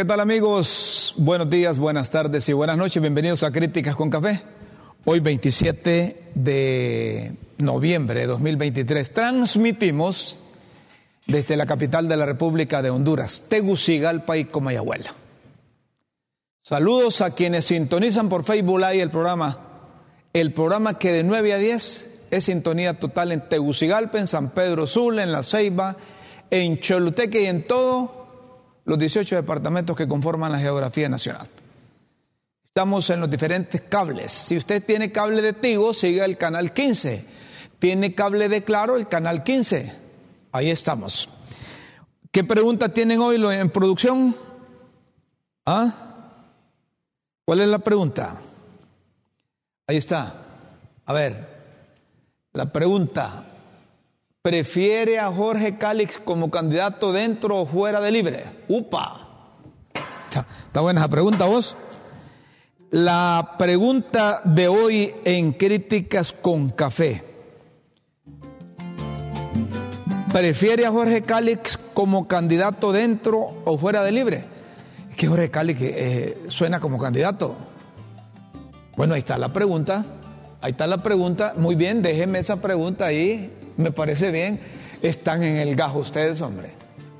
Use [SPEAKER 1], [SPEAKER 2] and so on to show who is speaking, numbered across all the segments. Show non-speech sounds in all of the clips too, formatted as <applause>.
[SPEAKER 1] ¿Qué tal amigos? Buenos días, buenas tardes y buenas noches. Bienvenidos a Críticas con Café. Hoy 27 de noviembre de 2023 transmitimos desde la capital de la República de Honduras, Tegucigalpa y Comayagüela. Saludos a quienes sintonizan por Facebook Live el programa, el programa que de 9 a 10 es sintonía total en Tegucigalpa, en San Pedro Sula, en La Ceiba, en Choluteque y en todos los 18 departamentos que conforman la geografía nacional. Estamos en los diferentes cables. Si usted tiene cable de Tigo, siga el canal 15. Tiene cable de Claro, el canal 15. Ahí estamos. ¿Qué pregunta tienen hoy en producción? ¿Ah? ¿Cuál es la pregunta? Ahí está. A ver, la pregunta. ¿Prefiere a Jorge Cálix como candidato dentro o fuera de libre? ¡Upa! Está, buena esa pregunta, vos. La pregunta de hoy en Críticas con Café. ¿Prefiere a Jorge Cálix como candidato dentro o fuera de libre? Es que Jorge Cálix eh, suena como candidato. Bueno, ahí está la pregunta. Ahí está la pregunta. Muy bien, déjeme esa pregunta ahí. Me parece bien. Están en el gajo ustedes, hombre.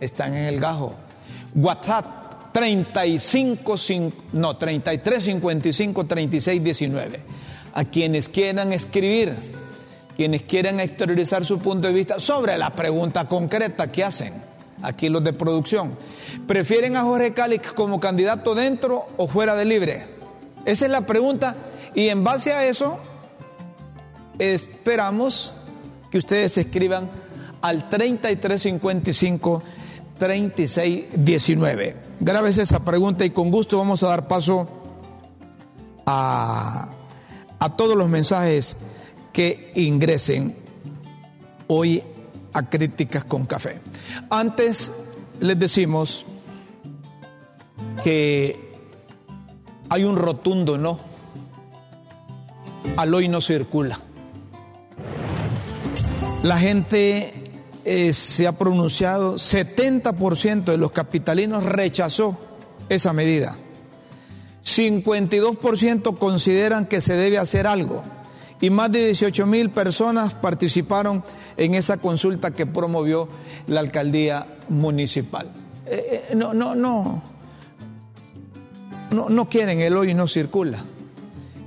[SPEAKER 1] Están en el gajo. WhatsApp 35, no, 33 55 36 19. A quienes quieran escribir, quienes quieran exteriorizar su punto de vista sobre la pregunta concreta que hacen aquí los de producción. ¿Prefieren a Jorge Cálix como candidato dentro o fuera de libre? Esa es la pregunta y en base a eso esperamos que ustedes escriban al 3355 3619. Grabes esa pregunta y con gusto vamos a dar paso a, a todos los mensajes que ingresen hoy a Críticas con Café. Antes les decimos que hay un rotundo no. Al hoy no circula. La gente eh, se ha pronunciado, 70% de los capitalinos rechazó esa medida. 52% consideran que se debe hacer algo y más de 18 mil personas participaron en esa consulta que promovió la alcaldía municipal. Eh, eh, no, no, no, no, no quieren el hoy no circula,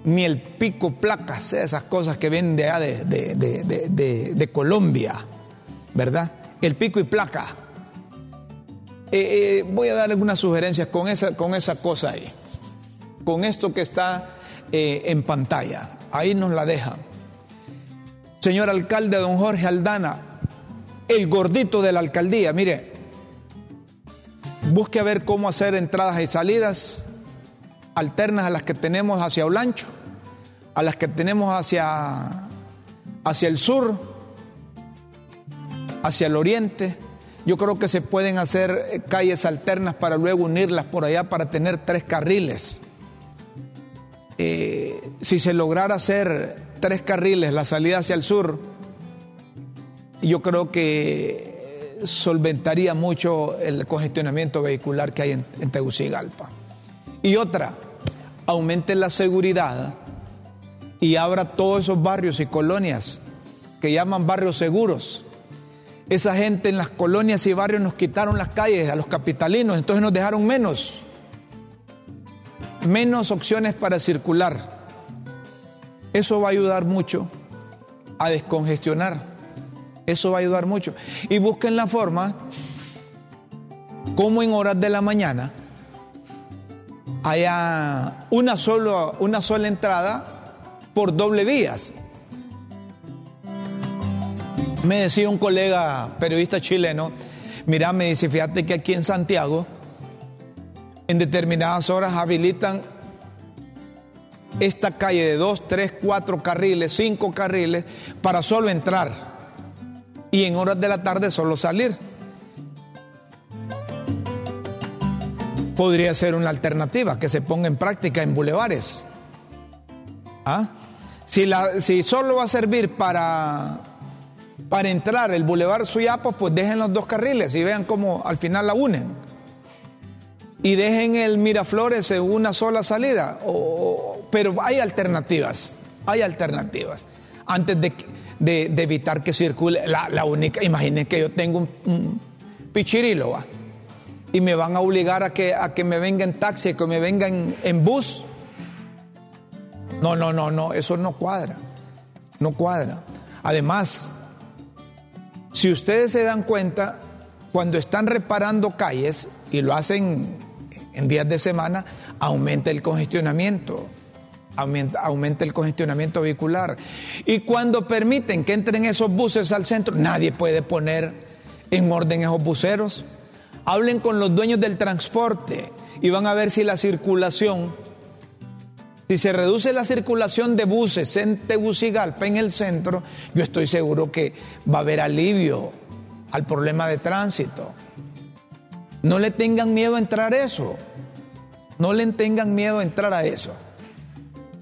[SPEAKER 1] ni el pico placas, esas cosas que vienen de allá de Colombia ¿verdad? El pico y placa. Eh, eh, voy a dar algunas sugerencias con esa, con esa cosa ahí, con esto que está eh, en pantalla. Ahí nos la dejan. Señor alcalde, don Jorge Aldana, el gordito de la alcaldía, mire, busque ver cómo hacer entradas y salidas alternas a las que tenemos hacia Olancho, a las que tenemos hacia, hacia el sur, hacia el oriente. Yo creo que se pueden hacer eh, calles alternas para luego unirlas por allá para tener tres carriles. Eh, si se lograra hacer tres carriles, la salida hacia el sur, yo creo que eh, solventaría mucho el congestionamiento vehicular que hay en, en Tegucigalpa. Y otra, aumente la seguridad y abra todos esos barrios y colonias que llaman barrios seguros esa gente en las colonias y barrios nos quitaron las calles a los capitalinos, entonces nos dejaron menos, menos opciones para circular. Eso va a ayudar mucho a descongestionar. Eso va a ayudar mucho. Y busquen la forma como en horas de la mañana haya una, una sola entrada por doble vías. Me decía un colega periodista chileno, mira, me dice, fíjate que aquí en Santiago, en determinadas horas habilitan esta calle de dos, tres, cuatro carriles, cinco carriles, para solo entrar y en horas de la tarde solo salir. Podría ser una alternativa que se ponga en práctica en bulevares. ¿Ah? Si, la, si solo va a servir para para entrar el Boulevard Suyapos, pues dejen los dos carriles y vean cómo al final la unen. y dejen el Miraflores en una sola salida. pero hay alternativas, hay alternativas. Antes de, evitar que circule, la, única, imaginen que yo tengo un, pichirilo y me van a obligar a que, a que me venga en taxi, que me venga en bus. No, no, no, no, eso no cuadra, no cuadra. Además, si ustedes se dan cuenta, cuando están reparando calles y lo hacen en días de semana, aumenta el congestionamiento, aumenta, aumenta, el congestionamiento vehicular. Y cuando permiten que entren esos buses al centro, nadie puede poner en orden esos buceros. Hablen con los dueños del transporte y van a ver si la circulación, si se reduce la circulación de buses en Tegucigalpa, en el centro, yo estoy seguro que va a haber alivio al problema de tránsito. No le tengan miedo a entrar a eso. No le tengan miedo a entrar a eso.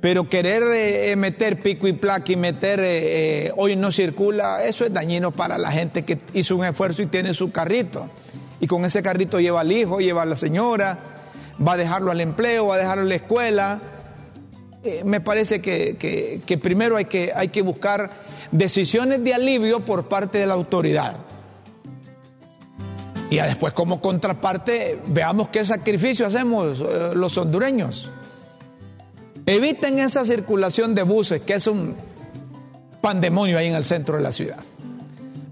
[SPEAKER 1] Pero querer eh, eh, meter pico y placa y meter eh, hoy no circula, eso es dañino para la gente que hizo un esfuerzo y tiene su carrito. Y con ese carrito lleva al hijo, lleva a la señora, va a dejarlo al empleo, va a dejarlo a la escuela. Me parece que, que, primero hay que, hay que buscar decisiones de alivio por parte de la autoridad. Y después como contraparte, veamos qué sacrificio hacemos eh, los hondureños. Eviten esa circulación de buses, que es un pandemonio ahí en el centro de la ciudad.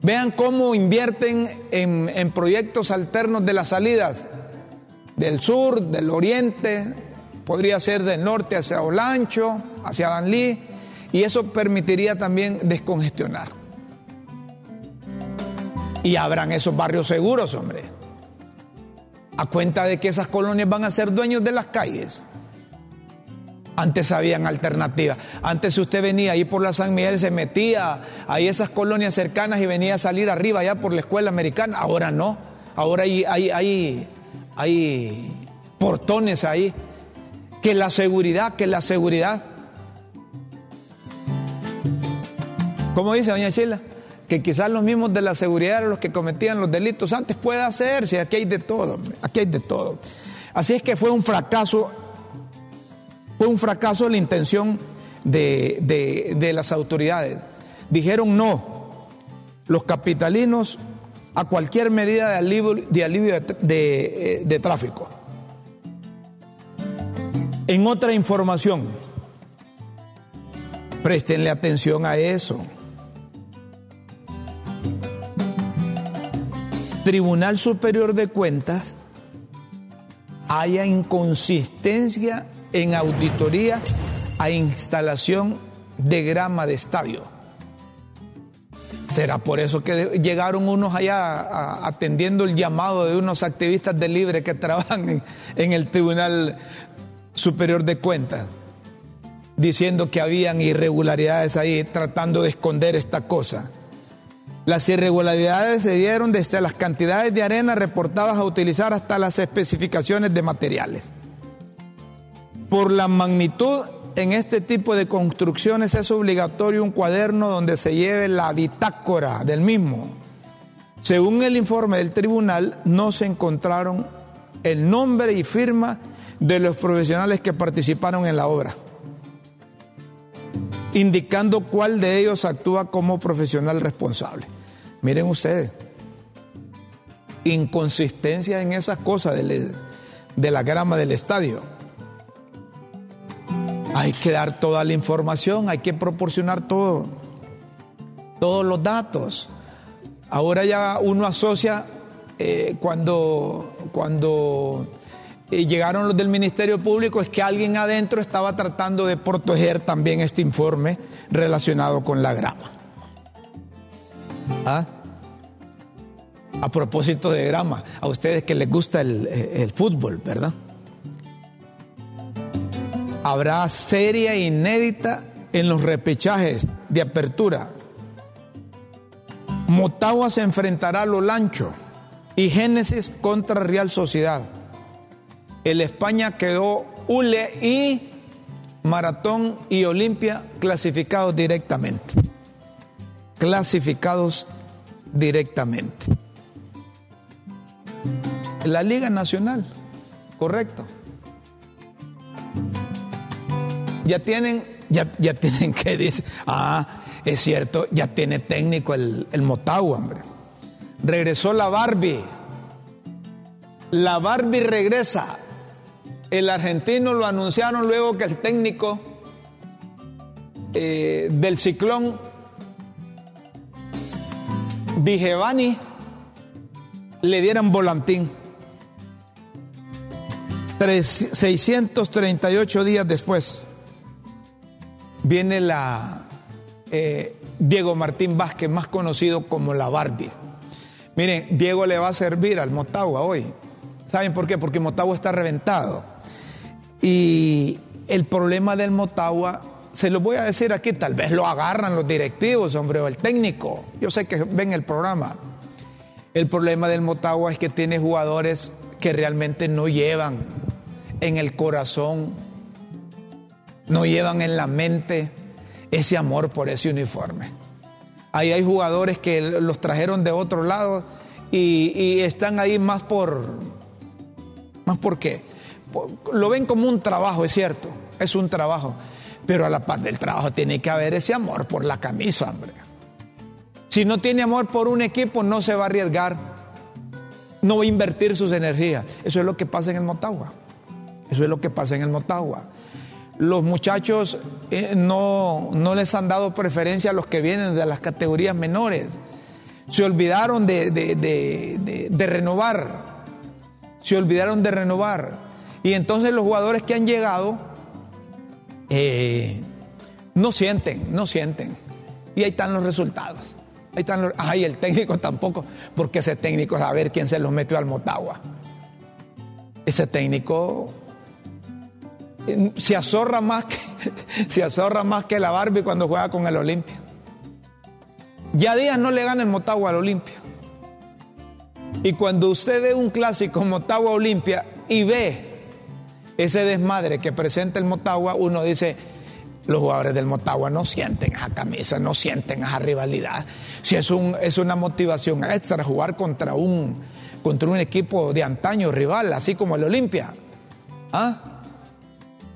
[SPEAKER 1] Vean cómo invierten en, en proyectos alternos de las salidas del sur, del oriente, podría ser del norte hacia Olancho, hacia Danlí, y eso permitiría también descongestionar. Y habrán esos barrios seguros, hombre. A cuenta de que esas colonias van a ser dueños de las calles. Antes habían alternativas. Antes usted venía ahí por la San Miguel, se metía ahí esas colonias cercanas y venía a salir arriba allá por la escuela americana. Ahora no. Ahora hay, hay, hay, hay portones ahí. Que la seguridad, que la seguridad. ¿Cómo dice doña Chila? que quizás los mismos de la seguridad eran los que cometían los delitos antes, puede hacerse, aquí hay de todo, aquí hay de todo. Así es que fue un fracaso, fue un fracaso la intención de, las autoridades. Dijeron no, los capitalinos a cualquier medida de alivio de, alivio de, de tráfico. En otra información, préstenle atención a eso. Tribunal Superior de Cuentas haya inconsistencia en auditoría a instalación de grama de estadio. ¿Será por eso que llegaron unos allá atendiendo el llamado de unos activistas de libre que trabajan en, el Tribunal Superior de Cuentas? Diciendo que habían irregularidades ahí, tratando de esconder esta cosa. Las irregularidades se dieron desde las cantidades de arena reportadas a utilizar hasta las especificaciones de materiales. Por la magnitud en este tipo de construcciones es obligatorio un cuaderno donde se lleve la bitácora del mismo. Según el informe del tribunal, no se encontraron el nombre y firma de los profesionales que participaron en la obra, indicando cuál de ellos actúa como profesional responsable. Miren ustedes, inconsistencia en esas cosas de, la grama del estadio. Hay que dar toda la información, hay que proporcionar todo, todos los datos. Ahora ya uno asocia eh, cuando, cuando eh, llegaron los del Ministerio Público es que alguien adentro estaba tratando de proteger también este informe relacionado con la grama. ¿Ah? A propósito de grama, a ustedes que les gusta el, fútbol, ¿verdad? Habrá serie inédita en los repechajes de apertura. Motagua se enfrentará a Lolancho y Génesis contra Real Sociedad. El España quedó ULE y Maratón y Olimpia clasificados directamente clasificados directamente. La Liga Nacional. Correcto. Ya tienen, ya, ya tienen que decir, ah, es cierto, ya tiene técnico el, el Motagua, hombre. Regresó la Barbie. La Barbie regresa. El argentino lo anunciaron luego que el técnico eh, del ciclón Vigevani le dieran volantín. 638 días después viene la eh, Diego Martín Vázquez, más conocido como la Barbie. Miren, Diego le va a servir al Motagua hoy. ¿Saben por qué? Porque Motagua está reventado. Y el problema del Motagua, se lo voy a decir aquí, tal vez lo agarran los directivos, hombre, o el técnico. Yo sé que ven el programa. El problema del Motagua es que tiene jugadores que realmente no llevan en el corazón, no llevan en la mente ese amor por ese uniforme. Ahí hay jugadores que los trajeron de otro lado y, están ahí más por... ¿Más por qué? Lo ven como un trabajo, es cierto, es un trabajo. Pero a la par del trabajo tiene que haber ese amor por la camisa, hombre. Si no tiene amor por un equipo, no se va a arriesgar. No va a invertir sus energías. Eso es lo que pasa en el Motagua. Eso es lo que pasa en el Motagua. Los muchachos eh, no, no, les han dado preferencia a los que vienen de las categorías menores. Se olvidaron de, de, renovar. Se olvidaron de renovar. Y entonces los jugadores que han llegado eh, no sienten, no sienten. Y ahí están los resultados. Ahí están los, ay, el técnico tampoco, porque ese técnico es a ver quién se los metió al Motagua. Ese técnico se azorra más que, <laughs> se más que la Barbie cuando juega con el Olimpia. Ya Díaz no le gana el Motagua al Olimpia. Y cuando usted ve un clásico Motagua Olimpia y ve ese desmadre que presenta el Motagua, uno dice, los jugadores del Motagua no sienten esa camisa, no sienten esa rivalidad. Si es, un, es una motivación extra jugar contra un, contra un equipo de antaño rival, así como el Olimpia. ¿Ah?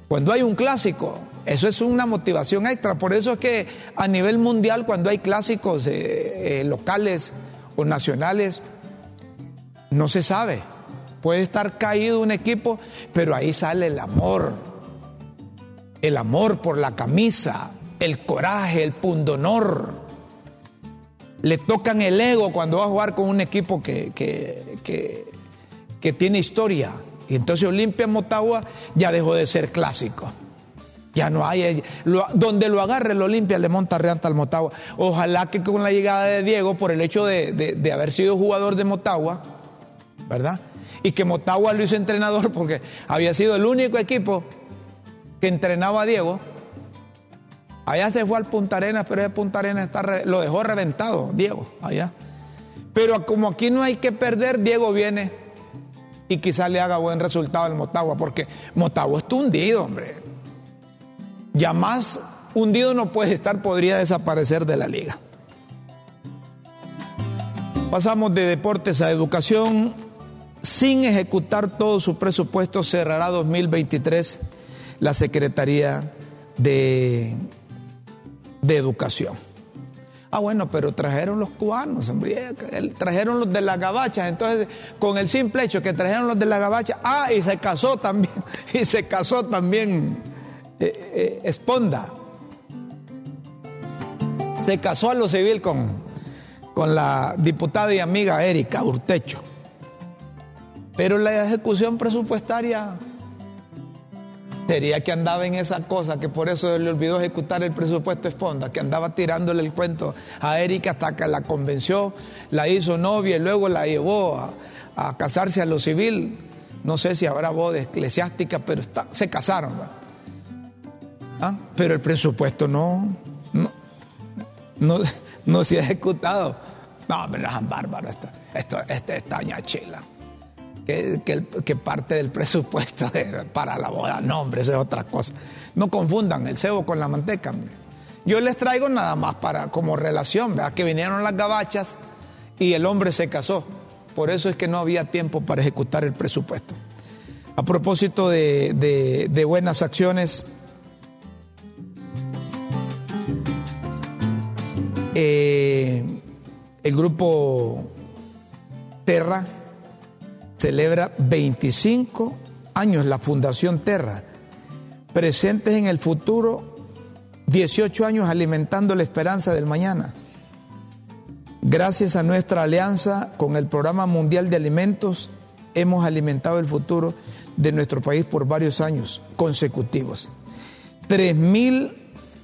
[SPEAKER 1] Cuando hay un clásico, eso es una motivación extra. Por eso es que a nivel mundial, cuando hay clásicos eh, eh, locales o nacionales, no se sabe. Puede estar caído un equipo, pero ahí sale el amor. El amor por la camisa, el coraje, el pundonor. Le tocan el ego cuando va a jugar con un equipo que, que tiene historia. Y entonces Olimpia Motagua ya dejó de ser clásico. Ya no hay. donde lo agarre el Olimpia le monta reanta al Motagua. Ojalá que con la llegada de Diego, por el hecho de, haber sido jugador de Motagua, ¿verdad? Y que Motagua lo hizo entrenador porque había sido el único equipo que entrenaba a Diego. Allá se fue al Punta Arenas, pero ese Punta Arenas está, lo dejó reventado, Diego, allá. Pero como aquí no hay que perder, Diego viene y quizás le haga buen resultado al Motagua, porque Motagua está hundido, hombre. Ya más hundido no puede estar, podría desaparecer de la liga. Pasamos de deportes a educación. Sin ejecutar todo su presupuesto, cerrará 2023 la Secretaría de, de Educación. Ah, bueno, pero trajeron los cubanos, hombre, trajeron los de la gabacha, entonces con el simple hecho que trajeron los de la gabacha, ah, y se casó también, <laughs> y se casó también eh, eh, Esponda. Se casó a lo civil con, con la diputada y amiga Erika Urtecho. Pero la ejecución presupuestaria Sería que andaba en esa cosa, que por eso le olvidó ejecutar el presupuesto Esponda, que andaba tirándole el cuento a Erika hasta que la convenció, la hizo novia y luego la llevó a, casarse a lo civil. No sé si habrá boda eclesiástica, pero se casaron. ¿Ah? Pero el presupuesto no, no, no, se ha ejecutado. No, pero es bárbaro esto, esto, esta estaña chila que, parte del presupuesto <laughs> para la boda. No, hombre, eso es otra cosa. No confundan el cebo con la manteca. Yo les traigo nada más para como relación, ¿verdad? que vinieron las gabachas y el hombre se casó. Por eso es que no había tiempo para ejecutar el presupuesto. A propósito de, buenas acciones, eh, el grupo Terra celebra 25 años, la Fundación Terra, presentes en el futuro, 18 años alimentando la esperanza del mañana. Gracias a nuestra alianza con el Programa Mundial de Alimentos, hemos alimentado el futuro de nuestro país por varios años consecutivos. 3 mil,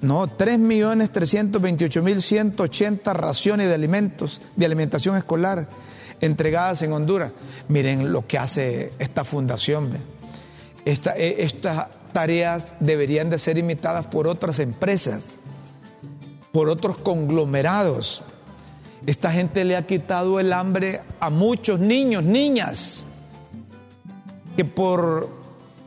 [SPEAKER 1] no, 3 millones 328 mil 180 raciones de alimentos, de alimentación escolar entregadas en Honduras. Miren lo que hace esta fundación. Esta, e, estas tareas deberían de ser imitadas por otras empresas, por otros conglomerados. Esta gente le ha quitado el hambre a muchos niños, niñas, que por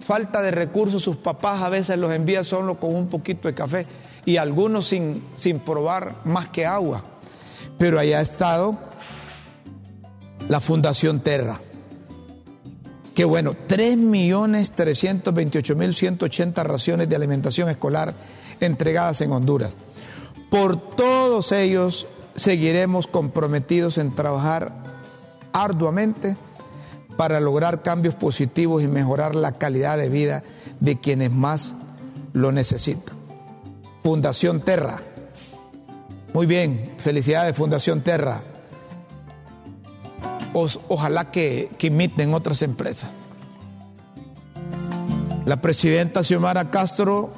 [SPEAKER 1] falta de recursos sus papás a veces los envían solo con un poquito de café y algunos sin, sin probar más que agua. Pero allá ha estado la Fundación Terra. Que bueno, 3.328.180 raciones de alimentación escolar entregadas en Honduras. Por todos ellos seguiremos comprometidos en trabajar arduamente para lograr cambios positivos y mejorar la calidad de vida de quienes más lo necesitan. Fundación Terra. Muy bien, felicidades Fundación Terra ojalá que, imiten otras empresas. La presidenta Xiomara Castro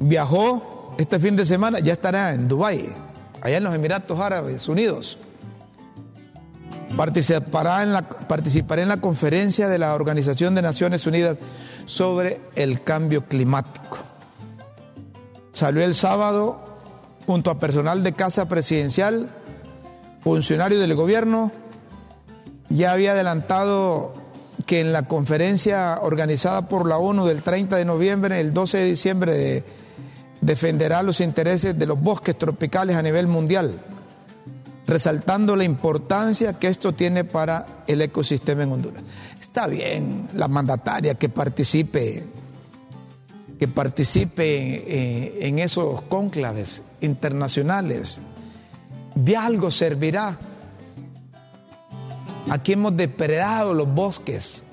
[SPEAKER 1] viajó este fin de semana, ya estará en Dubái, allá en los Emiratos Árabes Unidos. Participará en la, participará en la conferencia de la Organización de Naciones Unidas sobre el cambio climático. Salió el sábado junto a personal de Casa Presidencial, funcionarios del gobierno, ya había adelantado que en la conferencia organizada por la ONU del 30 de noviembre, el 12 de diciembre, defenderá los intereses de los bosques tropicales a nivel mundial, resaltando la importancia que esto tiene para el ecosistema en Honduras. Está bien la mandataria que participe, que participe eh, en esos cónclaves internacionales. De algo servirá Aquí hemos depredado los bosques.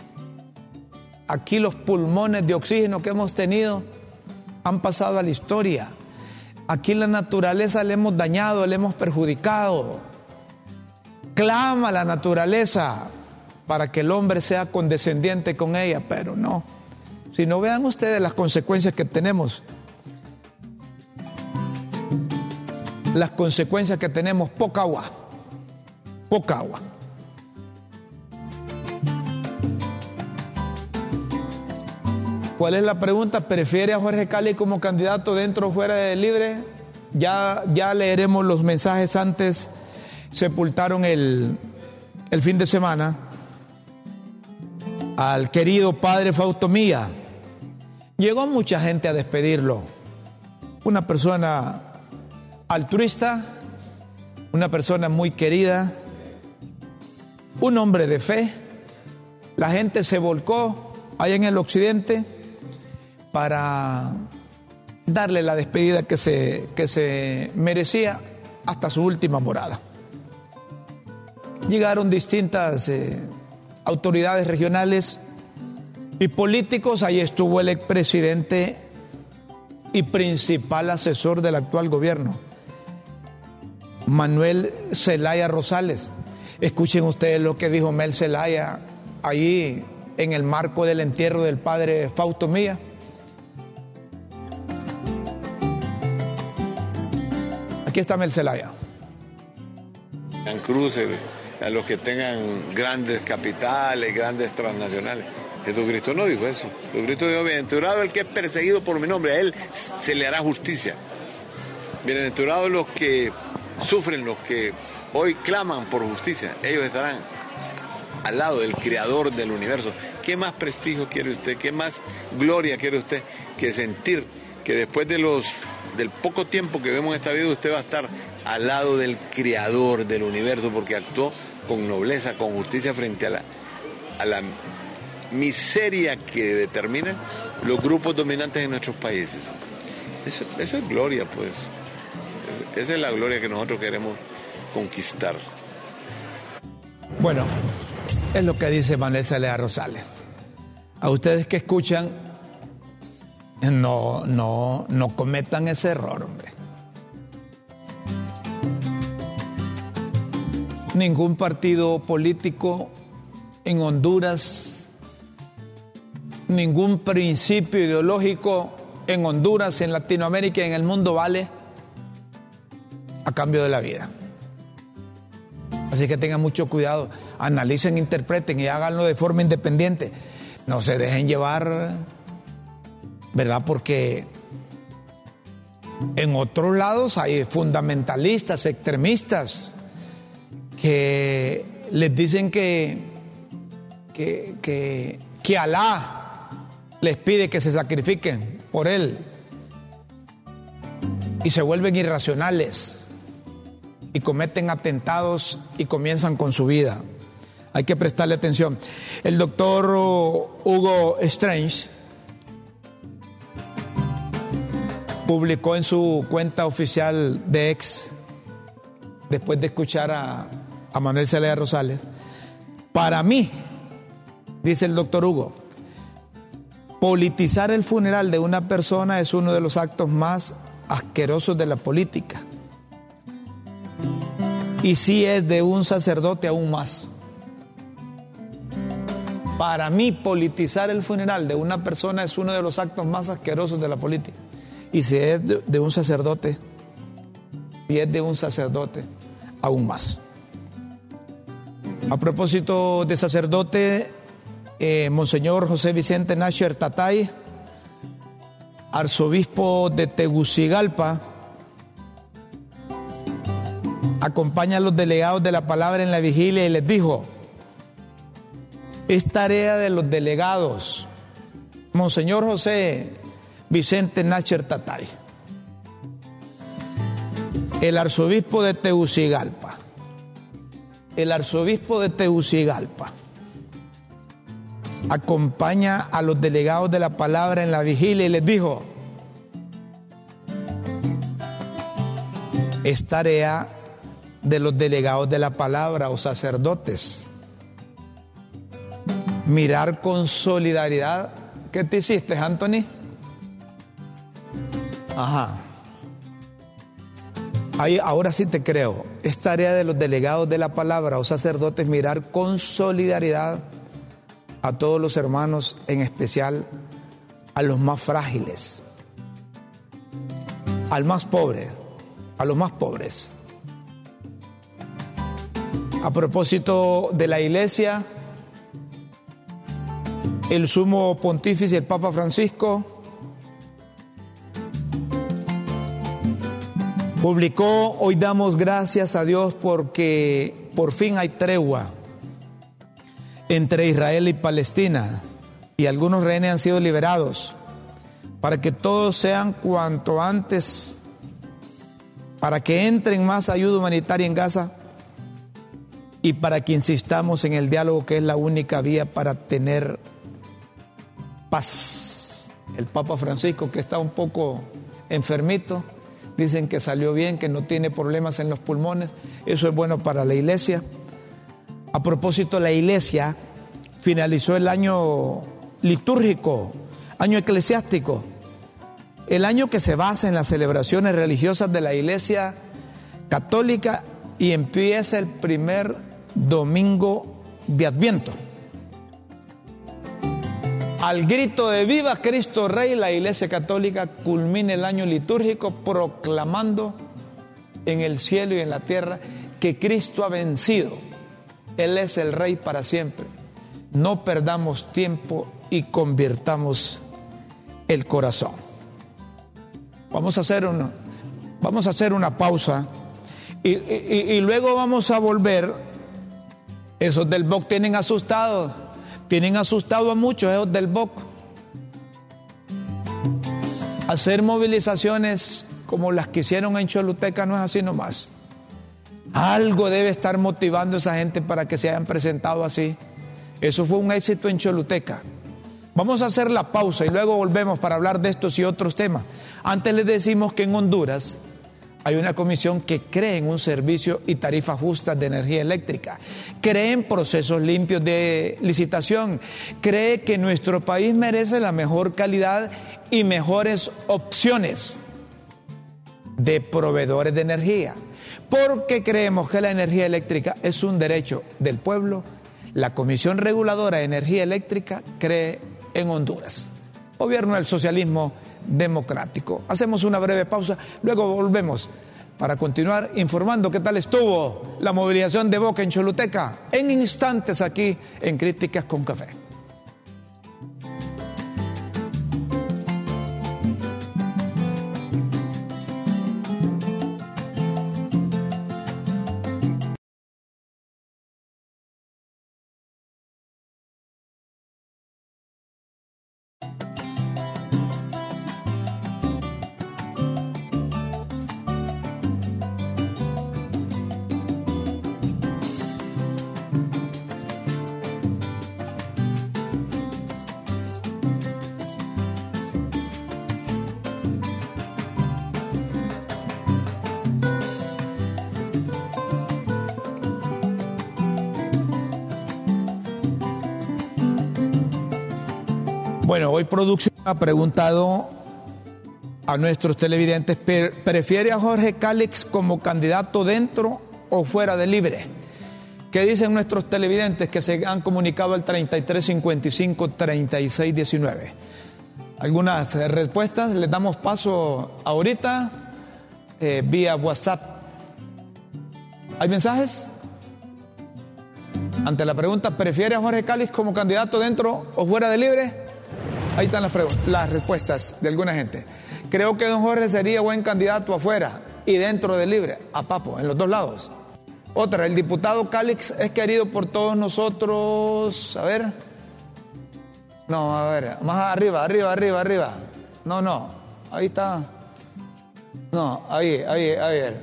[SPEAKER 1] Aquí los pulmones de oxígeno que hemos tenido han pasado a la historia. Aquí la naturaleza le hemos dañado, le hemos perjudicado. Clama la naturaleza para que el hombre sea condescendiente con ella, pero no. Si no vean ustedes las consecuencias que tenemos, las consecuencias que tenemos, poca agua, poca agua. ¿Cuál es la pregunta? ¿Prefiere a Jorge Cali como candidato dentro o fuera de libre? Ya, ya leeremos los mensajes antes. Sepultaron el, el fin de semana al querido padre Fautomía. Llegó mucha gente a despedirlo. Una persona altruista, una persona muy querida, un hombre de fe. La gente se volcó allá en el occidente para darle la despedida que se, que se merecía hasta su última morada. Llegaron distintas eh, autoridades regionales y políticos, ahí estuvo el expresidente y principal asesor del actual gobierno, Manuel Zelaya Rosales. Escuchen ustedes lo que dijo Mel Zelaya ahí en el marco del entierro del padre Fausto Mía. Aquí está.
[SPEAKER 2] En cruces, a los que tengan grandes capitales, grandes transnacionales. Jesucristo no dijo eso. Jesucristo dijo, bienaventurado el que es perseguido por mi nombre, a él se le hará justicia. Bienaventurados los que sufren, los que hoy claman por justicia, ellos estarán al lado del creador del universo. ¿Qué más prestigio quiere usted? ¿Qué más gloria quiere usted que sentir que después de los del poco tiempo que vemos en esta vida, usted va a estar al lado del creador del universo porque actuó con nobleza, con justicia frente a la, a la miseria que determinan los grupos dominantes en nuestros países. Eso, es gloria, pues. Esa es la gloria que nosotros queremos conquistar.
[SPEAKER 1] Bueno, es lo que dice Manuel Celeda Rosales. A ustedes que escuchan, no, no, no cometan ese error, hombre. Ningún partido político en Honduras, ningún principio ideológico en Honduras, en Latinoamérica y en el mundo vale a cambio de la vida. Así que tengan mucho cuidado, analicen, interpreten y háganlo de forma independiente. No se dejen llevar, ¿verdad? Porque en otros lados hay fundamentalistas, extremistas, que les dicen que, que, que, que Alá les pide que se sacrifiquen por él y se vuelven irracionales y cometen atentados y comienzan con su vida. Hay que prestarle atención. El doctor Hugo Strange publicó en su cuenta oficial de ex, después de escuchar a, Manuel Celeda Rosales, para mí, dice el doctor Hugo, politizar el funeral de una persona es uno de los actos más asquerosos de la política y si es de un sacerdote aún más. Para mí, politizar el funeral de una persona es uno de los actos más asquerosos de la política. Y si es de, un sacerdote, si es de un sacerdote, aún más. A propósito de sacerdote, eh, Monseñor José Vicente Nasher Tatay, arzobispo de Tegucigalpa, acompaña a los delegados de la palabra en la vigilia y les dijo, es tarea de los delegados, Monseñor José Vicente Nacher Tatay, el arzobispo de Tegucigalpa, el arzobispo de Tegucigalpa, acompaña a los delegados de la palabra en la vigilia y les dijo, es tarea de los delegados de la palabra o sacerdotes. Mirar con solidaridad. ¿Qué te hiciste, Anthony? Ajá. Ahí, ahora sí te creo. Es tarea de los delegados de la palabra o sacerdotes mirar con solidaridad a todos los hermanos, en especial a los más frágiles, al más pobre, a los más pobres. A propósito de la iglesia, el sumo pontífice, el Papa Francisco, publicó, hoy damos gracias a Dios porque por fin hay tregua entre Israel y Palestina y algunos rehenes han sido liberados para que todos sean cuanto antes, para que entren más ayuda humanitaria en Gaza y para que insistamos en el diálogo que es la única vía para tener paz. El Papa Francisco, que está un poco enfermito, dicen que salió bien, que no tiene problemas en los pulmones, eso es bueno para la iglesia. A propósito, la iglesia finalizó el año litúrgico, año eclesiástico, el año que se basa en las celebraciones religiosas de la iglesia católica y empieza el primer domingo de Adviento. Al grito de Viva Cristo Rey, la Iglesia Católica culmina el año litúrgico proclamando en el cielo y en la tierra que Cristo ha vencido. Él es el Rey para siempre. No perdamos tiempo y convirtamos el corazón. Vamos a hacer una, vamos a hacer una pausa y, y luego vamos a volver esos del BOC tienen asustado, tienen asustado a muchos esos del BOC. Hacer movilizaciones como las que hicieron en Choluteca no es así nomás. Algo debe estar motivando a esa gente para que se hayan presentado así. Eso fue un éxito en Choluteca. Vamos a hacer la pausa y luego volvemos para hablar de estos y otros temas. Antes les decimos que en Honduras hay una comisión que cree en un servicio y tarifas justas de energía eléctrica, cree en procesos limpios de licitación, cree que nuestro país merece la mejor calidad y mejores opciones de proveedores de energía, porque creemos que la energía eléctrica es un derecho del pueblo. La Comisión Reguladora de Energía Eléctrica cree en Honduras. Gobierno del socialismo democrático. Hacemos una breve pausa, luego volvemos para continuar informando qué tal estuvo la movilización de Boca en Choluteca en instantes aquí en Críticas con Café. Hoy producción ha preguntado a nuestros televidentes, ¿prefiere a Jorge Cálix como candidato dentro o fuera de libre? ¿Qué dicen nuestros televidentes que se han comunicado al 3355 3619? Algunas respuestas, les damos paso ahorita eh, vía WhatsApp. ¿Hay mensajes? Ante la pregunta, ¿prefiere a Jorge Cálix como candidato dentro o fuera de libre? Ahí están las, respuestas de alguna gente. Creo que don Jorge sería buen candidato afuera y dentro de Libre, a Papo, en los dos lados. Otra, el diputado Cálix es querido por todos nosotros. A ver. No, a ver, más arriba, arriba, arriba, arriba. No, no, ahí está. No, ahí, ahí, ahí.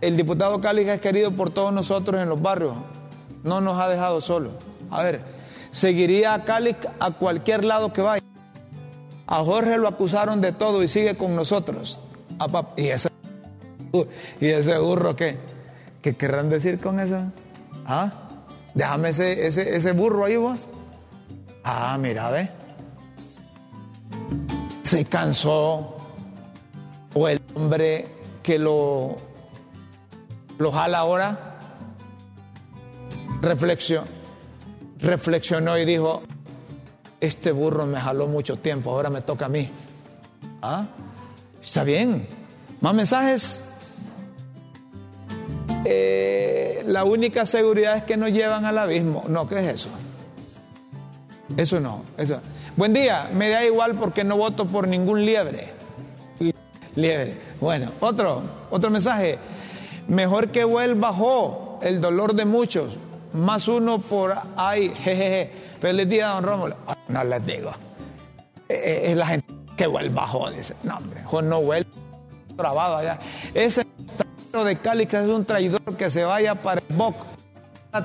[SPEAKER 1] El diputado Cálix es querido por todos nosotros en los barrios. No nos ha dejado solos. A ver, seguiría a Cali a cualquier lado que vaya. A Jorge lo acusaron de todo y sigue con nosotros. y, ese, <laughs> y ese burro, ¿qué? ¿Qué querrán decir con eso? ¿Ah? Déjame ese, ese, ese burro ahí vos. Ah, mira, ve. Se cansó. O el hombre que lo, lo jala ahora. Reflexión reflexionó y dijo, este burro me jaló mucho tiempo, ahora me toca a mí. ¿Ah? Está bien. Más mensajes. Eh, la única seguridad es que nos llevan al abismo. No, ¿qué es eso? Eso no. Eso. Buen día, me da igual porque no voto por ningún liebre. Liebre. Bueno, otro, otro mensaje. Mejor que vuelva Jo, el dolor de muchos más uno por ahí, jejeje. Feliz día, don Rómulo. No les digo. Eh, eh, es la gente que vuelva dice. No, hombre, no vuelve trabado allá. Ese de Cali es un traidor que se vaya para el Boc.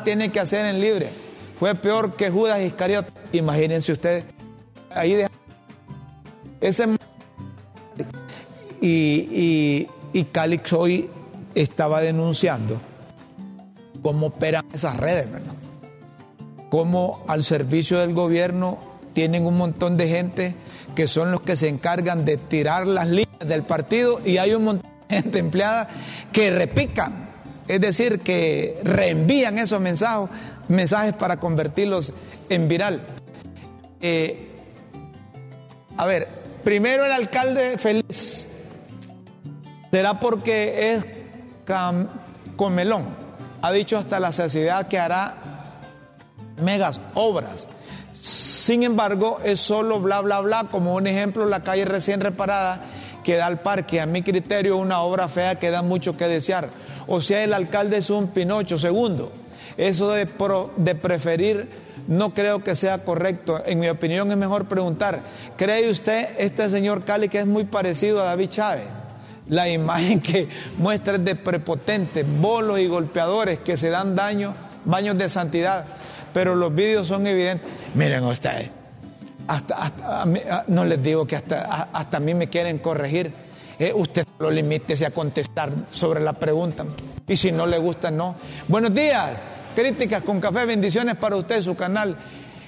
[SPEAKER 1] Tiene que hacer en libre. Fue peor que Judas Iscariot. Imagínense ustedes. Ahí de... Ese y, y, y Calix hoy estaba denunciando cómo operan esas redes, ¿verdad? Cómo al servicio del gobierno tienen un montón de gente que son los que se encargan de tirar las líneas del partido y hay un montón de gente empleada que repican, es decir, que reenvían esos mensajes, mensajes para convertirlos en viral. Eh, a ver, primero el alcalde feliz. ¿Será porque es comelón? Ha dicho hasta la saciedad que hará megas obras. Sin embargo, es solo bla, bla, bla, como un ejemplo, la calle recién reparada que da al parque, a mi criterio, una obra fea que da mucho que desear. O sea, el alcalde es un Pinocho. Segundo, eso de, de preferir no creo que sea correcto. En mi opinión es mejor preguntar, ¿cree usted este señor Cali que es muy parecido a David Chávez? La imagen que muestra es de prepotentes, bolos y golpeadores que se dan daño, baños de santidad. pero los vídeos son evidentes. Miren ustedes, hasta, no les digo que hasta, hasta a mí me quieren corregir. Eh, usted lo limítese a contestar sobre la pregunta. Y si no le gusta, no. Buenos días, críticas con café, bendiciones para usted, su canal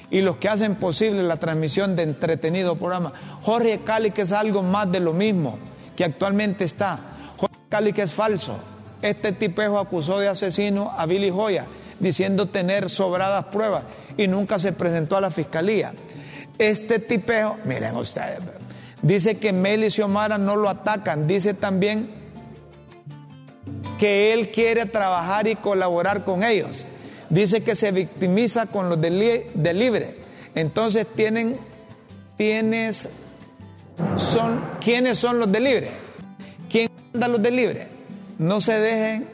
[SPEAKER 1] y los que hacen posible la transmisión de entretenido programa. Jorge Cali, que es algo más de lo mismo actualmente está. Jorge Cali, que es falso. Este tipejo acusó de asesino a Billy Joya, diciendo tener sobradas pruebas y nunca se presentó a la fiscalía. Este tipejo, miren ustedes, dice que Mel y Xiomara no lo atacan, dice también que él quiere trabajar y colaborar con ellos. Dice que se victimiza con los de, libre. Entonces tienen, tienes, son, ¿quiénes son los de libre? ¿Quién anda los de libre? No se dejen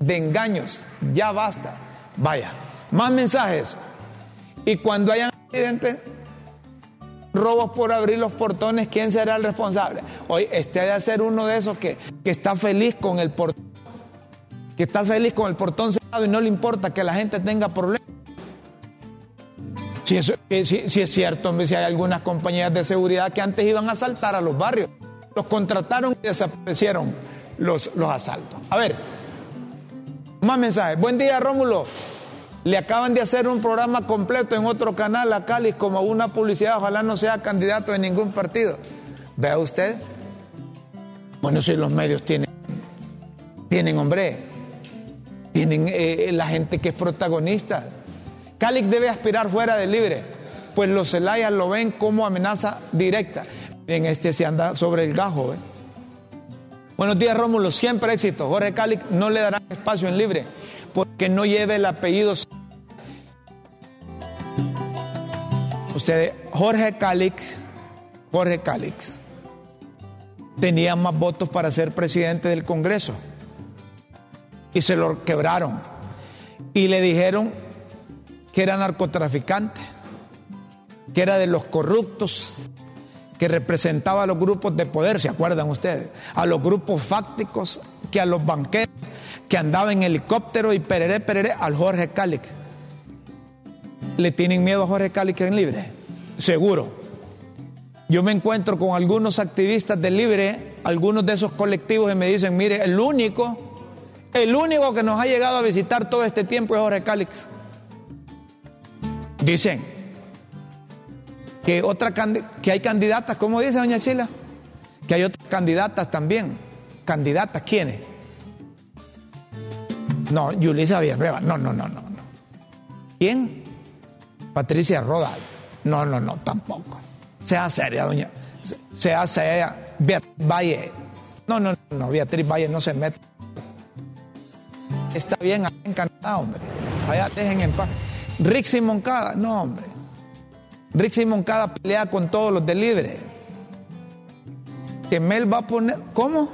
[SPEAKER 1] de engaños, ya basta. Vaya, más mensajes. Y cuando hayan accidentes, robos por abrir los portones, ¿quién será el responsable? Hoy, este ha de ser uno de esos que, que está feliz con el portón que está feliz con el portón cerrado y no le importa que la gente tenga problemas. Si, eso, si, es cierto, si hay algunas compañías de seguridad que antes iban a asaltar a los barrios, los contrataron y desaparecieron los, los asaltos. A ver, más mensajes. Buen día, Rómulo. Le acaban de hacer un programa completo en otro canal a Cali como una publicidad. Ojalá no sea candidato de ningún partido. Vea usted. Bueno, si los medios tienen, tienen hombre, tienen eh, la gente que es protagonista. Cali debe aspirar fuera de libre, pues los Celayas lo ven como amenaza directa. En este se anda sobre el gajo. ¿eh? Buenos días, Rómulo. Siempre éxito. Jorge Cali no le dará espacio en libre porque no lleve el apellido. Ustedes, Jorge Calix, Jorge Calix, tenía más votos para ser presidente del Congreso y se lo quebraron. Y le dijeron que era narcotraficante, que era de los corruptos, que representaba a los grupos de poder, ¿se acuerdan ustedes? A los grupos fácticos, que a los banqueros, que andaba en helicóptero y pereré, pereré, al Jorge Cálix. ¿Le tienen miedo a Jorge Cálix en libre? Seguro. Yo me encuentro con algunos activistas de libre, algunos de esos colectivos y me dicen, mire, el único el único que nos ha llegado a visitar todo este tiempo es Jorge Cálix. Dicen que, otra, que hay candidatas, ¿cómo dice doña Chila? Que hay otras candidatas también. ¿Candidatas quiénes? No, Yulisa Villarrueba. No, no, no, no. ¿Quién? Patricia Rodal. No, no, no, tampoco. Sea seria, doña. Sea seria. Beatriz Valle. No, no, no, Beatriz Valle no se mete está bien en Canadá, hombre. Allá dejen en paz. Rixi Moncada, no, hombre. Rixi Moncada pelea con todos los de libre. Que Mel va a poner. ¿Cómo?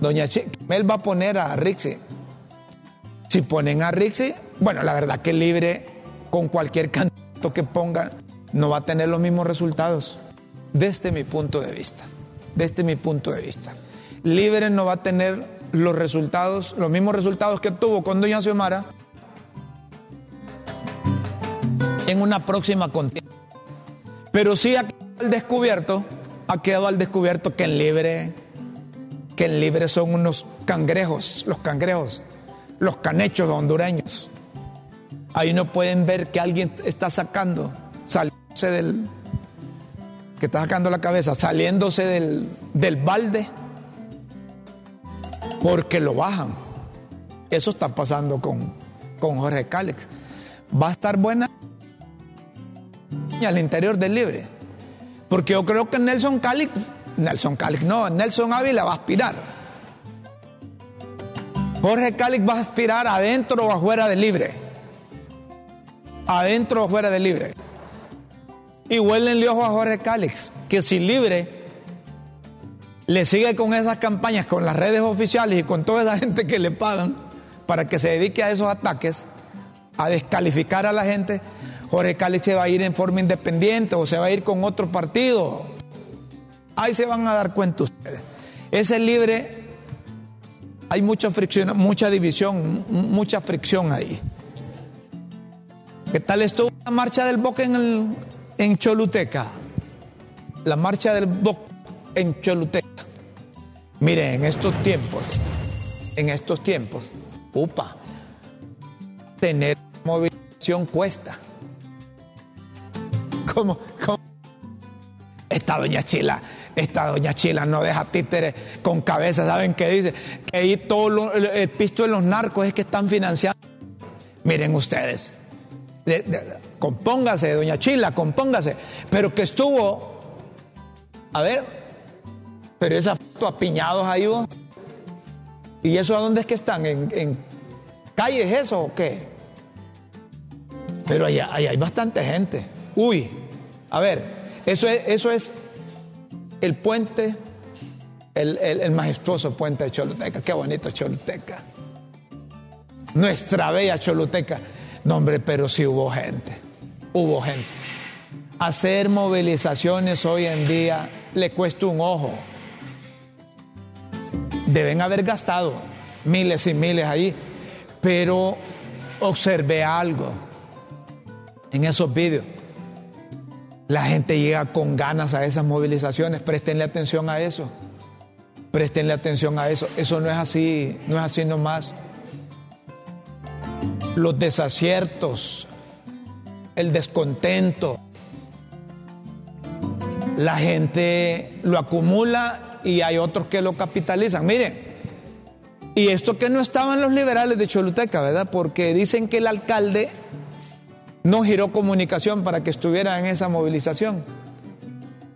[SPEAKER 1] Doña Che, Mel va a poner a Rixi. Si ponen a Rixi, bueno, la verdad que libre con cualquier candidato que pongan no va a tener los mismos resultados. Desde mi punto de vista. Desde mi punto de vista. Libre no va a tener los resultados, los mismos resultados que tuvo con doña Xiomara en una próxima contienda. Pero sí ha quedado al descubierto, ha quedado al descubierto que en libre, que en libre son unos cangrejos, los cangrejos, los canechos hondureños. Ahí no pueden ver que alguien está sacando, saliéndose del, que está sacando la cabeza, saliéndose del, del balde porque lo bajan. Eso está pasando con, con Jorge Cálix. Va a estar buena al interior del libre. Porque yo creo que Nelson Cálix, Nelson Cálix no, Nelson Ávila va a aspirar. Jorge Cálix va a aspirar adentro o afuera del libre. Adentro o afuera del libre. Y huélenle ojo a Jorge Cálix, que si libre le sigue con esas campañas, con las redes oficiales y con toda esa gente que le pagan para que se dedique a esos ataques, a descalificar a la gente, Jorge Cali se va a ir en forma independiente o se va a ir con otro partido. Ahí se van a dar cuenta ustedes. Ese libre, hay mucha fricción, mucha división, mucha fricción ahí. ¿Qué tal estuvo la marcha del BOC en, Choluteca? La marcha del BOC en Choluteca. Miren, en estos tiempos, en estos tiempos, upa, tener movilización cuesta. ¿Cómo? ¿Cómo? Esta doña Chila, esta doña Chila no deja títeres con cabeza, ¿saben qué dice? Que ahí todo el pisto de los narcos es que están financiando. Miren ustedes, compóngase, doña Chila, compóngase, pero que estuvo, a ver, pero esa foto apiñados ahí vos. ¿Y eso a dónde es que están? ¿En, en calles eso o qué? Pero ahí, hay bastante gente. Uy, a ver, eso es, eso es el puente, el, majestuoso puente de Choluteca. Qué bonito Choluteca. Nuestra bella Choluteca. No, hombre, pero sí hubo gente. Hubo gente. Hacer movilizaciones hoy en día le cuesta un ojo. Deben haber gastado miles y miles ahí. Pero observé algo en esos vídeos la gente llega con ganas a esas movilizaciones, prestenle atención a eso. Prestenle atención a eso. Eso no es así, no es así nomás. Los desaciertos, el descontento, la gente lo acumula y hay otros que lo capitalizan. Miren, y esto que no estaban los liberales de Choluteca, ¿verdad? Porque dicen que el alcalde no giró comunicación para que estuviera en esa movilización.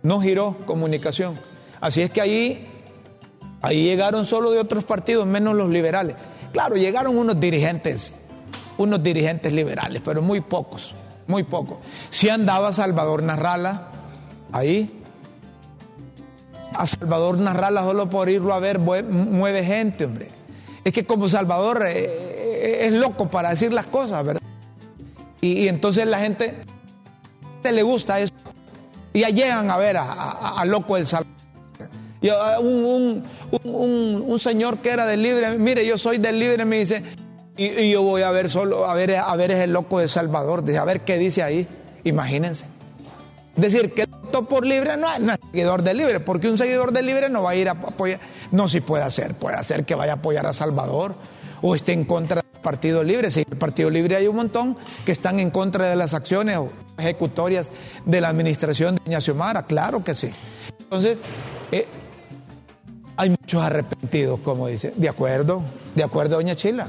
[SPEAKER 1] No giró comunicación. Así es que ahí, ahí llegaron solo de otros partidos, menos los liberales. Claro, llegaron unos dirigentes, unos dirigentes liberales, pero muy pocos, muy pocos. Si andaba Salvador Narrala ahí. A Salvador Narrala solo por irlo a ver mueve gente, hombre. Es que como Salvador eh, eh, es loco para decir las cosas, ¿verdad? Y, entonces la gente le gusta eso. Y llegan a ver a, Loco del Salvador. Y un, un, señor que era del libre, mire, yo soy del libre, me dice, y, yo voy a ver solo, a ver, a ver es loco de Salvador, dice, a ver qué dice ahí. Imagínense. Decir que el por libre no, no, es seguidor del libre, porque un seguidor del libre no va a ir a apoyar. No, si puede hacer, puede hacer que vaya a apoyar a Salvador o esté en contra Partido Libre. Si el Partido Libre hay un montón que están en contra de las acciones ejecutorias de la administración de Doña claro que sí. Entonces, eh, hay muchos arrepentidos, como dice. De acuerdo, de acuerdo, doña Chila.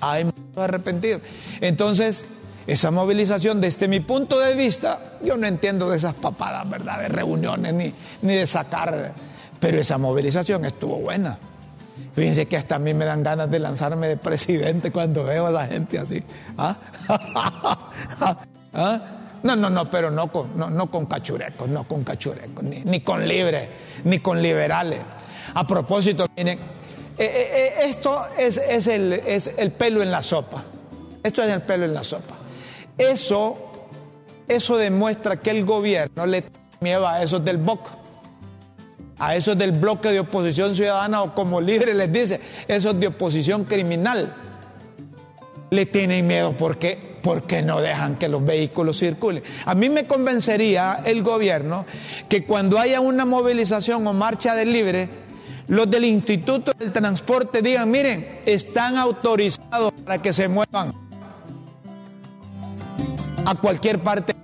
[SPEAKER 1] Hay muchos arrepentidos. Entonces, esa movilización, desde mi punto de vista, yo no entiendo de esas papadas, ¿verdad? De reuniones ni, ni de sacar. Pero esa movilización estuvo buena. Fíjense que hasta a mí me dan ganas de lanzarme de presidente cuando veo a la gente así. ¿Ah? <laughs> ¿Ah? No, no, no, pero no con, cachurecos, no con cachurecos, ni, con libres, ni con liberales. A propósito, miren, eh, eh, eh, esto es, el, pelo en la sopa. Esto es el pelo en la sopa. Eso, eso demuestra que el gobierno le miedo a esos del BOC a esos del bloque de oposición ciudadana o como libre les dice, esos de oposición criminal, le tienen miedo porque, porque no dejan que los vehículos circulen. A mí me convencería el gobierno que cuando haya una movilización o marcha del libre, los del Instituto del Transporte digan, miren, están autorizados para que se muevan a cualquier parte.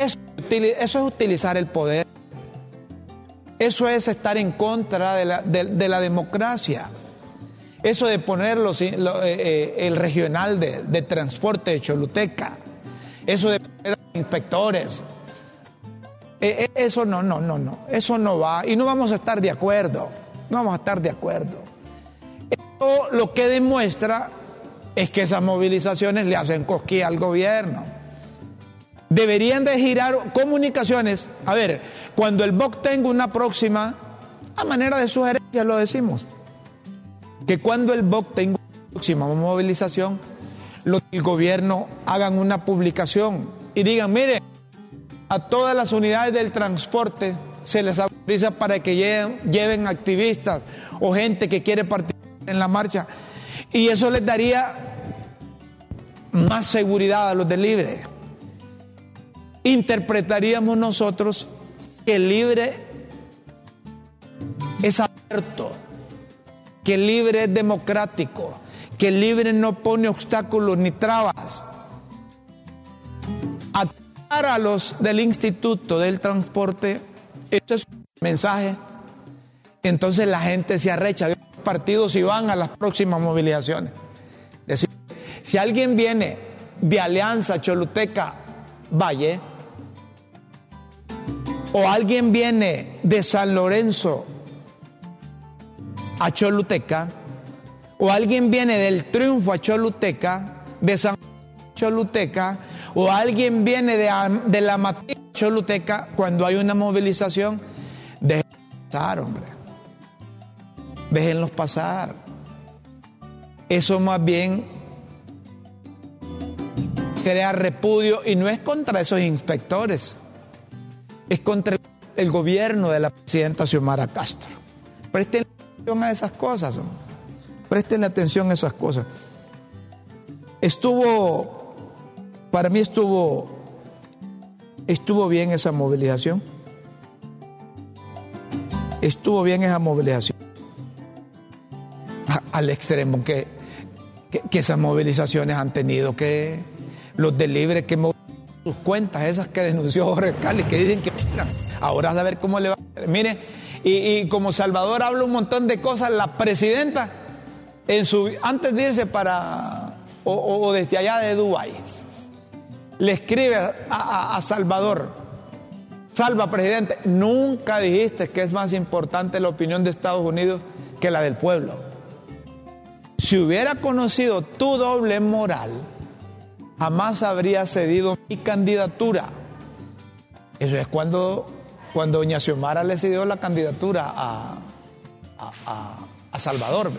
[SPEAKER 1] Eso, eso es utilizar el poder. Eso es estar en contra de la, democracia. Eso de poner eh, eh, el regional de, transporte de Choluteca. Eso de poner inspectores. Eh, eso no, no, no, no. Eso no va. Y no vamos a estar de acuerdo. No vamos a estar de acuerdo. Esto lo que demuestra es que esas movilizaciones le hacen cosquilla al gobierno deberían de girar comunicaciones. A ver, cuando el BOC tenga una próxima, a manera de sugerencia lo decimos, que cuando el BOC tenga una próxima movilización, los del gobierno hagan una publicación y digan, mire, a todas las unidades del transporte se les autoriza para que lleven, lleven activistas o gente que quiere participar en la marcha. Y eso les daría más seguridad a los de libre. Interpretaríamos nosotros que libre es abierto, que libre es democrático, que libre no pone obstáculos ni trabas. A los del Instituto del Transporte, esto es un mensaje. Entonces la gente se arrecha de los partidos y van a las próximas movilizaciones. Decir, si alguien viene de Alianza Choluteca Valle, o alguien viene de San Lorenzo a Choluteca, o alguien viene del Triunfo a Choluteca, de San Choluteca, o alguien viene de, de la Matriz Choluteca, cuando hay una movilización, déjenlos pasar, hombre. Déjenlos pasar. Eso más bien crea repudio y no es contra esos inspectores, es contra el gobierno de la presidenta Xiomara Castro. Presten atención a esas cosas, presten atención a esas cosas. Estuvo, para mí estuvo, estuvo bien esa movilización. Estuvo bien esa movilización. al extremo que, que esas movilizaciones han tenido que los de libre que sus cuentas, esas que denunció Jorge Cali, que dicen que ahora a ver cómo le va. Mire, y, como Salvador habla un montón de cosas, la presidenta, en su, antes de irse para, o, desde allá de Dubái, le escribe a, a Salvador, Salva, presidente, nunca dijiste que es más importante la opinión de Estados Unidos que la del pueblo. Si hubiera conocido tu doble moral, jamás habría cedido mi candidatura. Eso es cuando, cuando doña Xiomara le cedió la candidatura a, a, Salvador.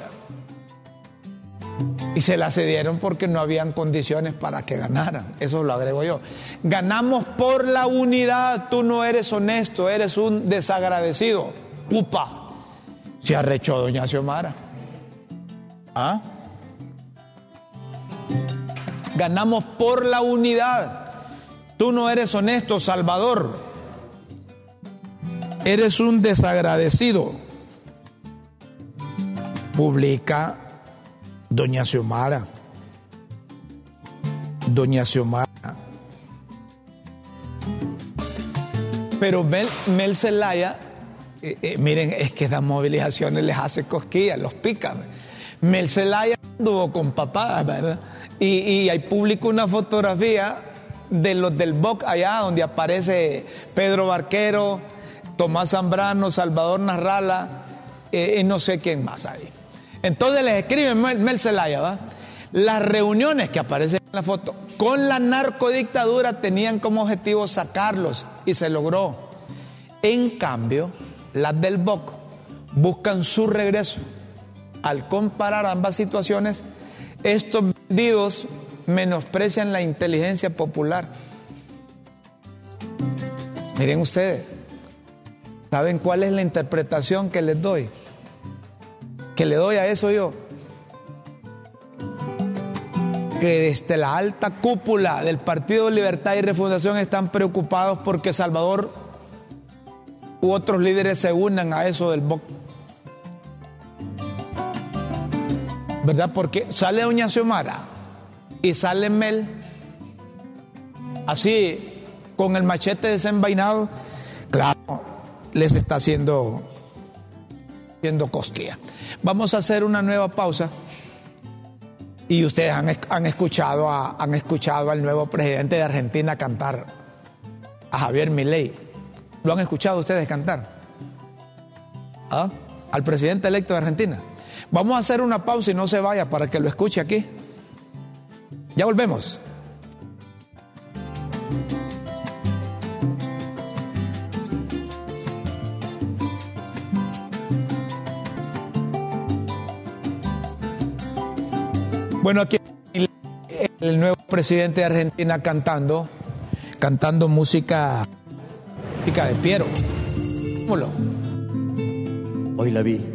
[SPEAKER 1] Y se la cedieron porque no habían condiciones para que ganaran. Eso lo agrego yo. Ganamos por la unidad. Tú no eres honesto, eres un desagradecido. Upa. Se arrechó doña Xiomara. ¿Ah? Ganamos por la unidad. Tú no eres honesto, Salvador. Eres un desagradecido. Publica Doña Xiomara. Doña Xiomara. Pero Mel, Mel eh, eh, miren, es que esas movilizaciones les hace cosquillas, los pican. Mel Zelaya anduvo con papá, ¿verdad? Y, hay público una fotografía de los del BOC allá, donde aparece Pedro Barquero, Tomás Zambrano, Salvador Narrala, eh, y no sé quién más hay. Entonces les escribe Mel, Zelaya, Las reuniones que aparecen en la foto con la narcodictadura tenían como objetivo sacarlos y se logró. En cambio, las del BOC buscan su regreso. Al comparar ambas situaciones, estos vendidos menosprecian la inteligencia popular. Miren ustedes, ¿saben cuál es la interpretación que les doy? Que le doy a eso yo. Que desde la alta cúpula del Partido Libertad y Refundación están preocupados porque Salvador u otros líderes se unan a eso del ¿verdad? Porque sale Doña Xiomara y sale Mel, así, con el machete desenvainado, claro, les está haciendo, haciendo cosquilla. Vamos a hacer una nueva pausa. Y ustedes han, escuchado han escuchado al nuevo presidente de Argentina cantar, a Javier Milei. ¿Lo han escuchado ustedes cantar? ¿Ah? Al presidente electo de Argentina. Vamos a hacer una pausa y no se vaya para que lo escuche aquí. Ya volvemos. Bueno, aquí el nuevo presidente de Argentina cantando, cantando música, música de Piero.
[SPEAKER 3] Hoy la vi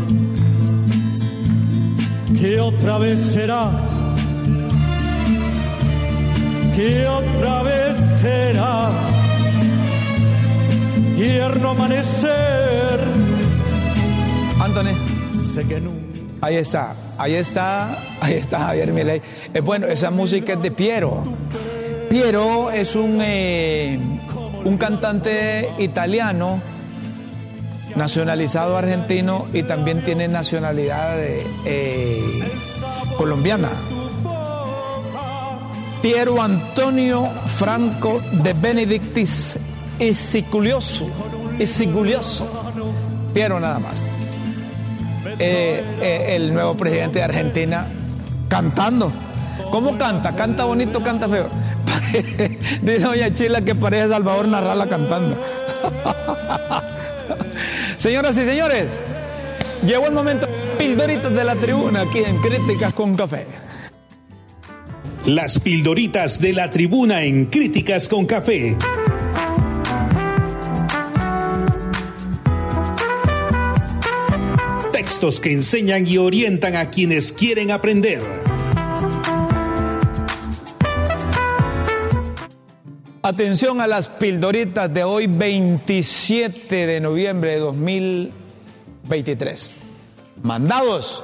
[SPEAKER 3] que otra vez será, que otra vez será. Tierno amanecer.
[SPEAKER 1] Anthony.
[SPEAKER 3] Sé que nunca.
[SPEAKER 1] Ahí está, ahí está, ahí está Javier Milei. Es bueno, esa música es de Piero. Piero es un, eh, un cantante italiano, nacionalizado argentino y también tiene nacionalidad eh, colombiana. Piero Antonio Franco de Benedictis Isiculioso. Isiculioso. Piero nada más. Eh, eh, el nuevo presidente de Argentina cantando. ¿Cómo canta? ¿Canta bonito, canta feo? <laughs> Dice doña Chila que parece Salvador Narrala cantando. <laughs> Señoras y señores, llegó el momento pildoritas de la tribuna aquí en Críticas con Café.
[SPEAKER 4] Las pildoritas de la tribuna en Críticas con Café. Textos que enseñan y orientan a quienes quieren aprender.
[SPEAKER 1] Atención a las pildoritas de hoy, 27 de noviembre de 2023. Mandados.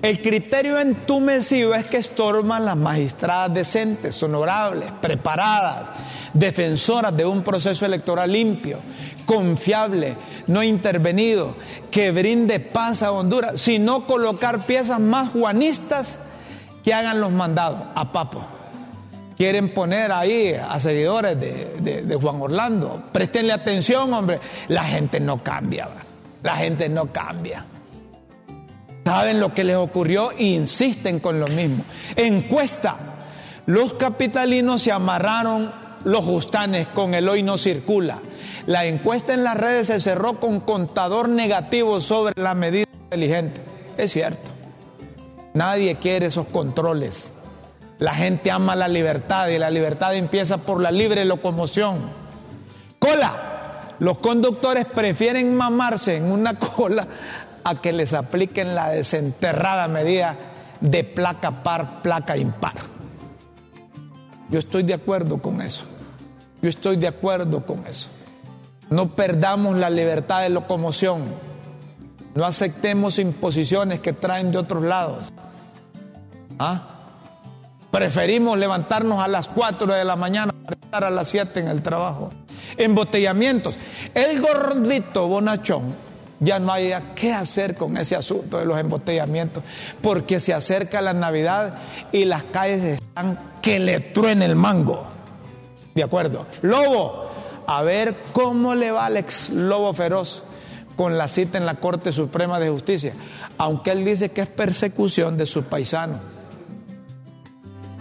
[SPEAKER 1] El criterio entumecido es que estorban las magistradas decentes, honorables, preparadas, defensoras de un proceso electoral limpio, confiable, no intervenido, que brinde paz a Honduras, sino colocar piezas más juanistas que hagan los mandados a Papo. Quieren poner ahí a seguidores de, Juan Orlando. Prestenle atención, hombre. La gente no cambia, ¿va? la gente no cambia. Saben lo que les ocurrió e insisten con lo mismo. Encuesta. Los capitalinos se amarraron los justanes con el hoy no circula. La encuesta en las redes se cerró con contador negativo sobre la medida inteligente. Es cierto. Nadie quiere esos controles. La gente ama la libertad y la libertad empieza por la libre locomoción. Cola. Los conductores prefieren mamarse en una <laughs> cola a que les apliquen la desenterrada medida de placa par, placa impar. Yo estoy de acuerdo con eso. Yo estoy de acuerdo con eso. No perdamos la libertad de locomoción. No aceptemos imposiciones que traen de otros lados. ¿Ah? Preferimos levantarnos a las 4 de la mañana para estar a las 7 en el trabajo. Embotellamientos. El gordito bonachón ya no hay qué hacer con ese asunto de los embotellamientos, porque se acerca la Navidad y las calles están que le truene el mango. ¿De acuerdo? Lobo, a ver cómo le va al ex lobo feroz con la cita en la Corte Suprema de Justicia, aunque él dice que es persecución de sus paisanos.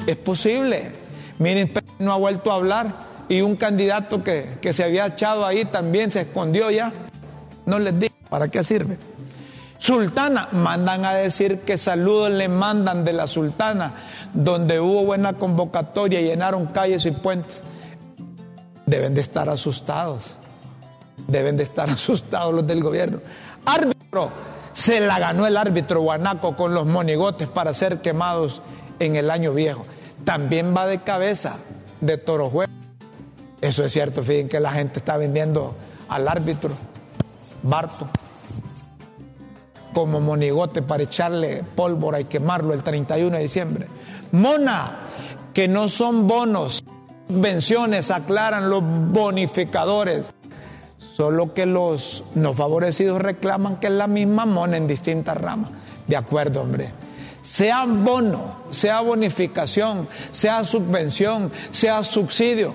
[SPEAKER 1] Es posible. Miren, no ha vuelto a hablar y un candidato que, que se había echado ahí también se escondió ya. No les digo, ¿para qué sirve? Sultana, mandan a decir que saludos le mandan de la sultana, donde hubo buena convocatoria, llenaron calles y puentes. Deben de estar asustados, deben de estar <laughs> asustados los del gobierno. Árbitro, se la ganó el árbitro guanaco con los monigotes para ser quemados en el año viejo. También va de cabeza de Toro Juego. Eso es cierto, fíjense que la gente está vendiendo al árbitro Barto como monigote para echarle pólvora y quemarlo el 31 de diciembre. Mona, que no son bonos, subvenciones, aclaran los bonificadores. Solo que los no favorecidos reclaman que es la misma mona en distintas ramas. De acuerdo, hombre. Sea bono, sea bonificación, sea subvención, sea subsidio,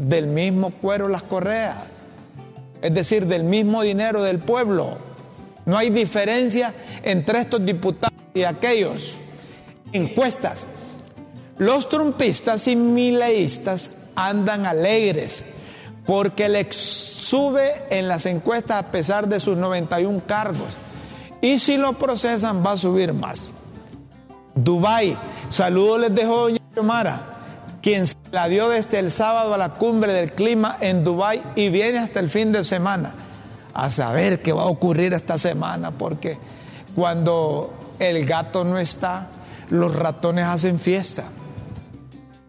[SPEAKER 1] del mismo cuero las correas. Es decir, del mismo dinero del pueblo. No hay diferencia entre estos diputados y aquellos. Encuestas. Los trumpistas y mileístas andan alegres porque le sube en las encuestas a pesar de sus 91 cargos. Y si lo procesan va a subir más. Dubai, saludos les dejo doña Yomara, quien se la dio desde el sábado a la cumbre del clima en Dubai y viene hasta el fin de semana. A saber qué va a ocurrir esta semana, porque cuando el gato no está, los ratones hacen fiesta.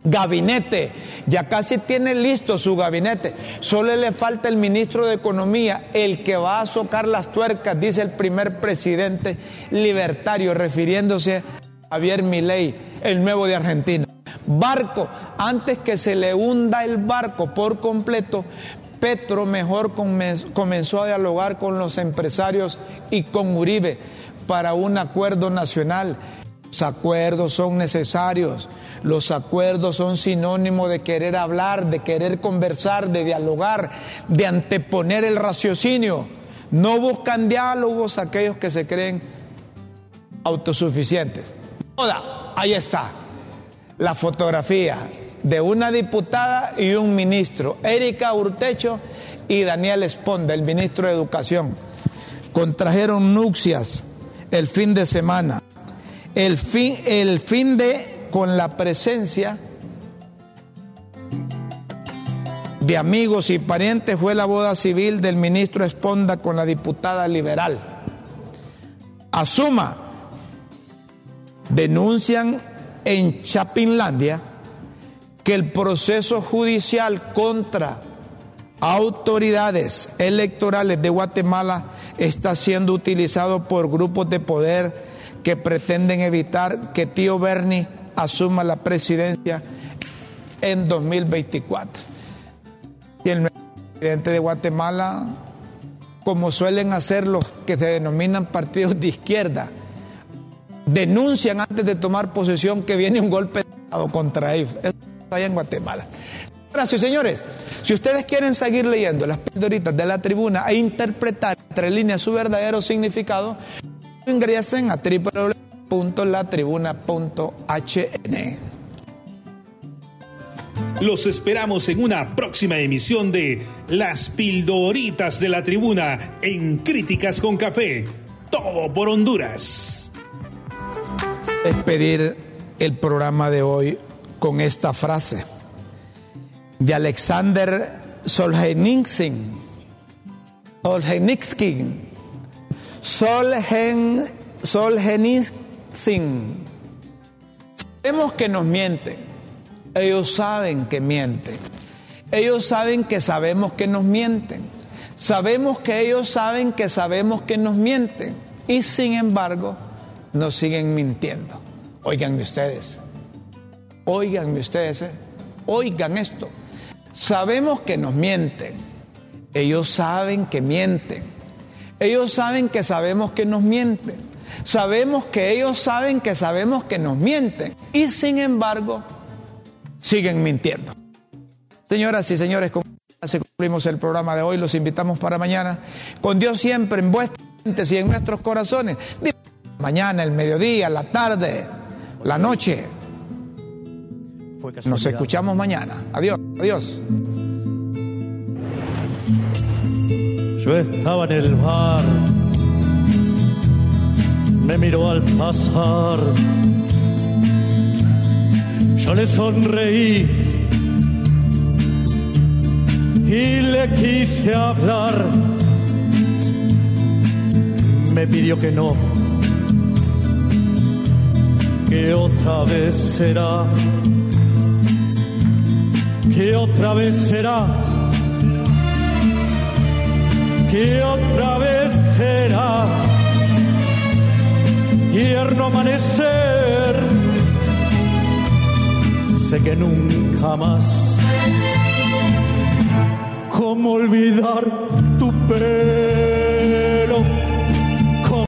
[SPEAKER 1] Gabinete, ya casi tiene listo su gabinete. Solo le falta el ministro de Economía, el que va a socar las tuercas, dice el primer presidente libertario, refiriéndose a Javier Milei, el nuevo de Argentina. Barco, antes que se le hunda el barco por completo, Petro mejor comenzó a dialogar con los empresarios y con Uribe para un acuerdo nacional. Los acuerdos son necesarios, los acuerdos son sinónimo de querer hablar, de querer conversar, de dialogar, de anteponer el raciocinio. No buscan diálogos aquellos que se creen autosuficientes. Ahí está, la fotografía de una diputada y un ministro, Erika Urtecho y Daniel Esponda, el ministro de Educación. Contrajeron nupcias el fin de semana. El fin de con la presencia de amigos y parientes fue la boda civil del ministro Esponda con la diputada liberal. Asuma, denuncian en Chapinlandia que el proceso judicial contra autoridades electorales de Guatemala está siendo utilizado por grupos de poder que pretenden evitar que tío Bernie asuma la presidencia en 2024. Y el presidente de Guatemala, como suelen hacer los que se denominan partidos de izquierda, denuncian antes de tomar posesión que viene un golpe de Estado contra ellos allá en Guatemala. Gracias, señores. Si ustedes quieren seguir leyendo las pildoritas de la tribuna e interpretar entre líneas su verdadero significado, ingresen a www.latribuna.hn.
[SPEAKER 4] Los esperamos en una próxima emisión de Las Pildoritas de la Tribuna en Críticas con Café. Todo por Honduras.
[SPEAKER 1] Despedir el programa de hoy con esta frase de Alexander Solzhenitsyn. Solzhenitsyn. Solgen, Solzhenitsyn. Sabemos que nos mienten. Ellos saben que mienten. Ellos saben que sabemos que nos mienten. Sabemos que ellos saben que sabemos que nos mienten. Y sin embargo, nos siguen mintiendo. Oigan ustedes. Oiganme ustedes, ¿eh? oigan esto. Sabemos que nos mienten. Ellos saben que mienten. Ellos saben que sabemos que nos mienten. Sabemos que ellos saben que sabemos que nos mienten. Y sin embargo, siguen mintiendo. Señoras y señores, con cumplimos el programa de hoy. Los invitamos para mañana. Con Dios siempre en vuestras mentes y en nuestros corazones. Mañana, el mediodía, la tarde, la noche. Nos escuchamos mañana. Adiós, adiós.
[SPEAKER 3] Yo estaba en el bar, me miró al pasar, yo le sonreí y le quise hablar, me pidió que no, que otra vez será que otra vez será, que otra vez será tierno amanecer. Sé que nunca más, cómo olvidar tu pena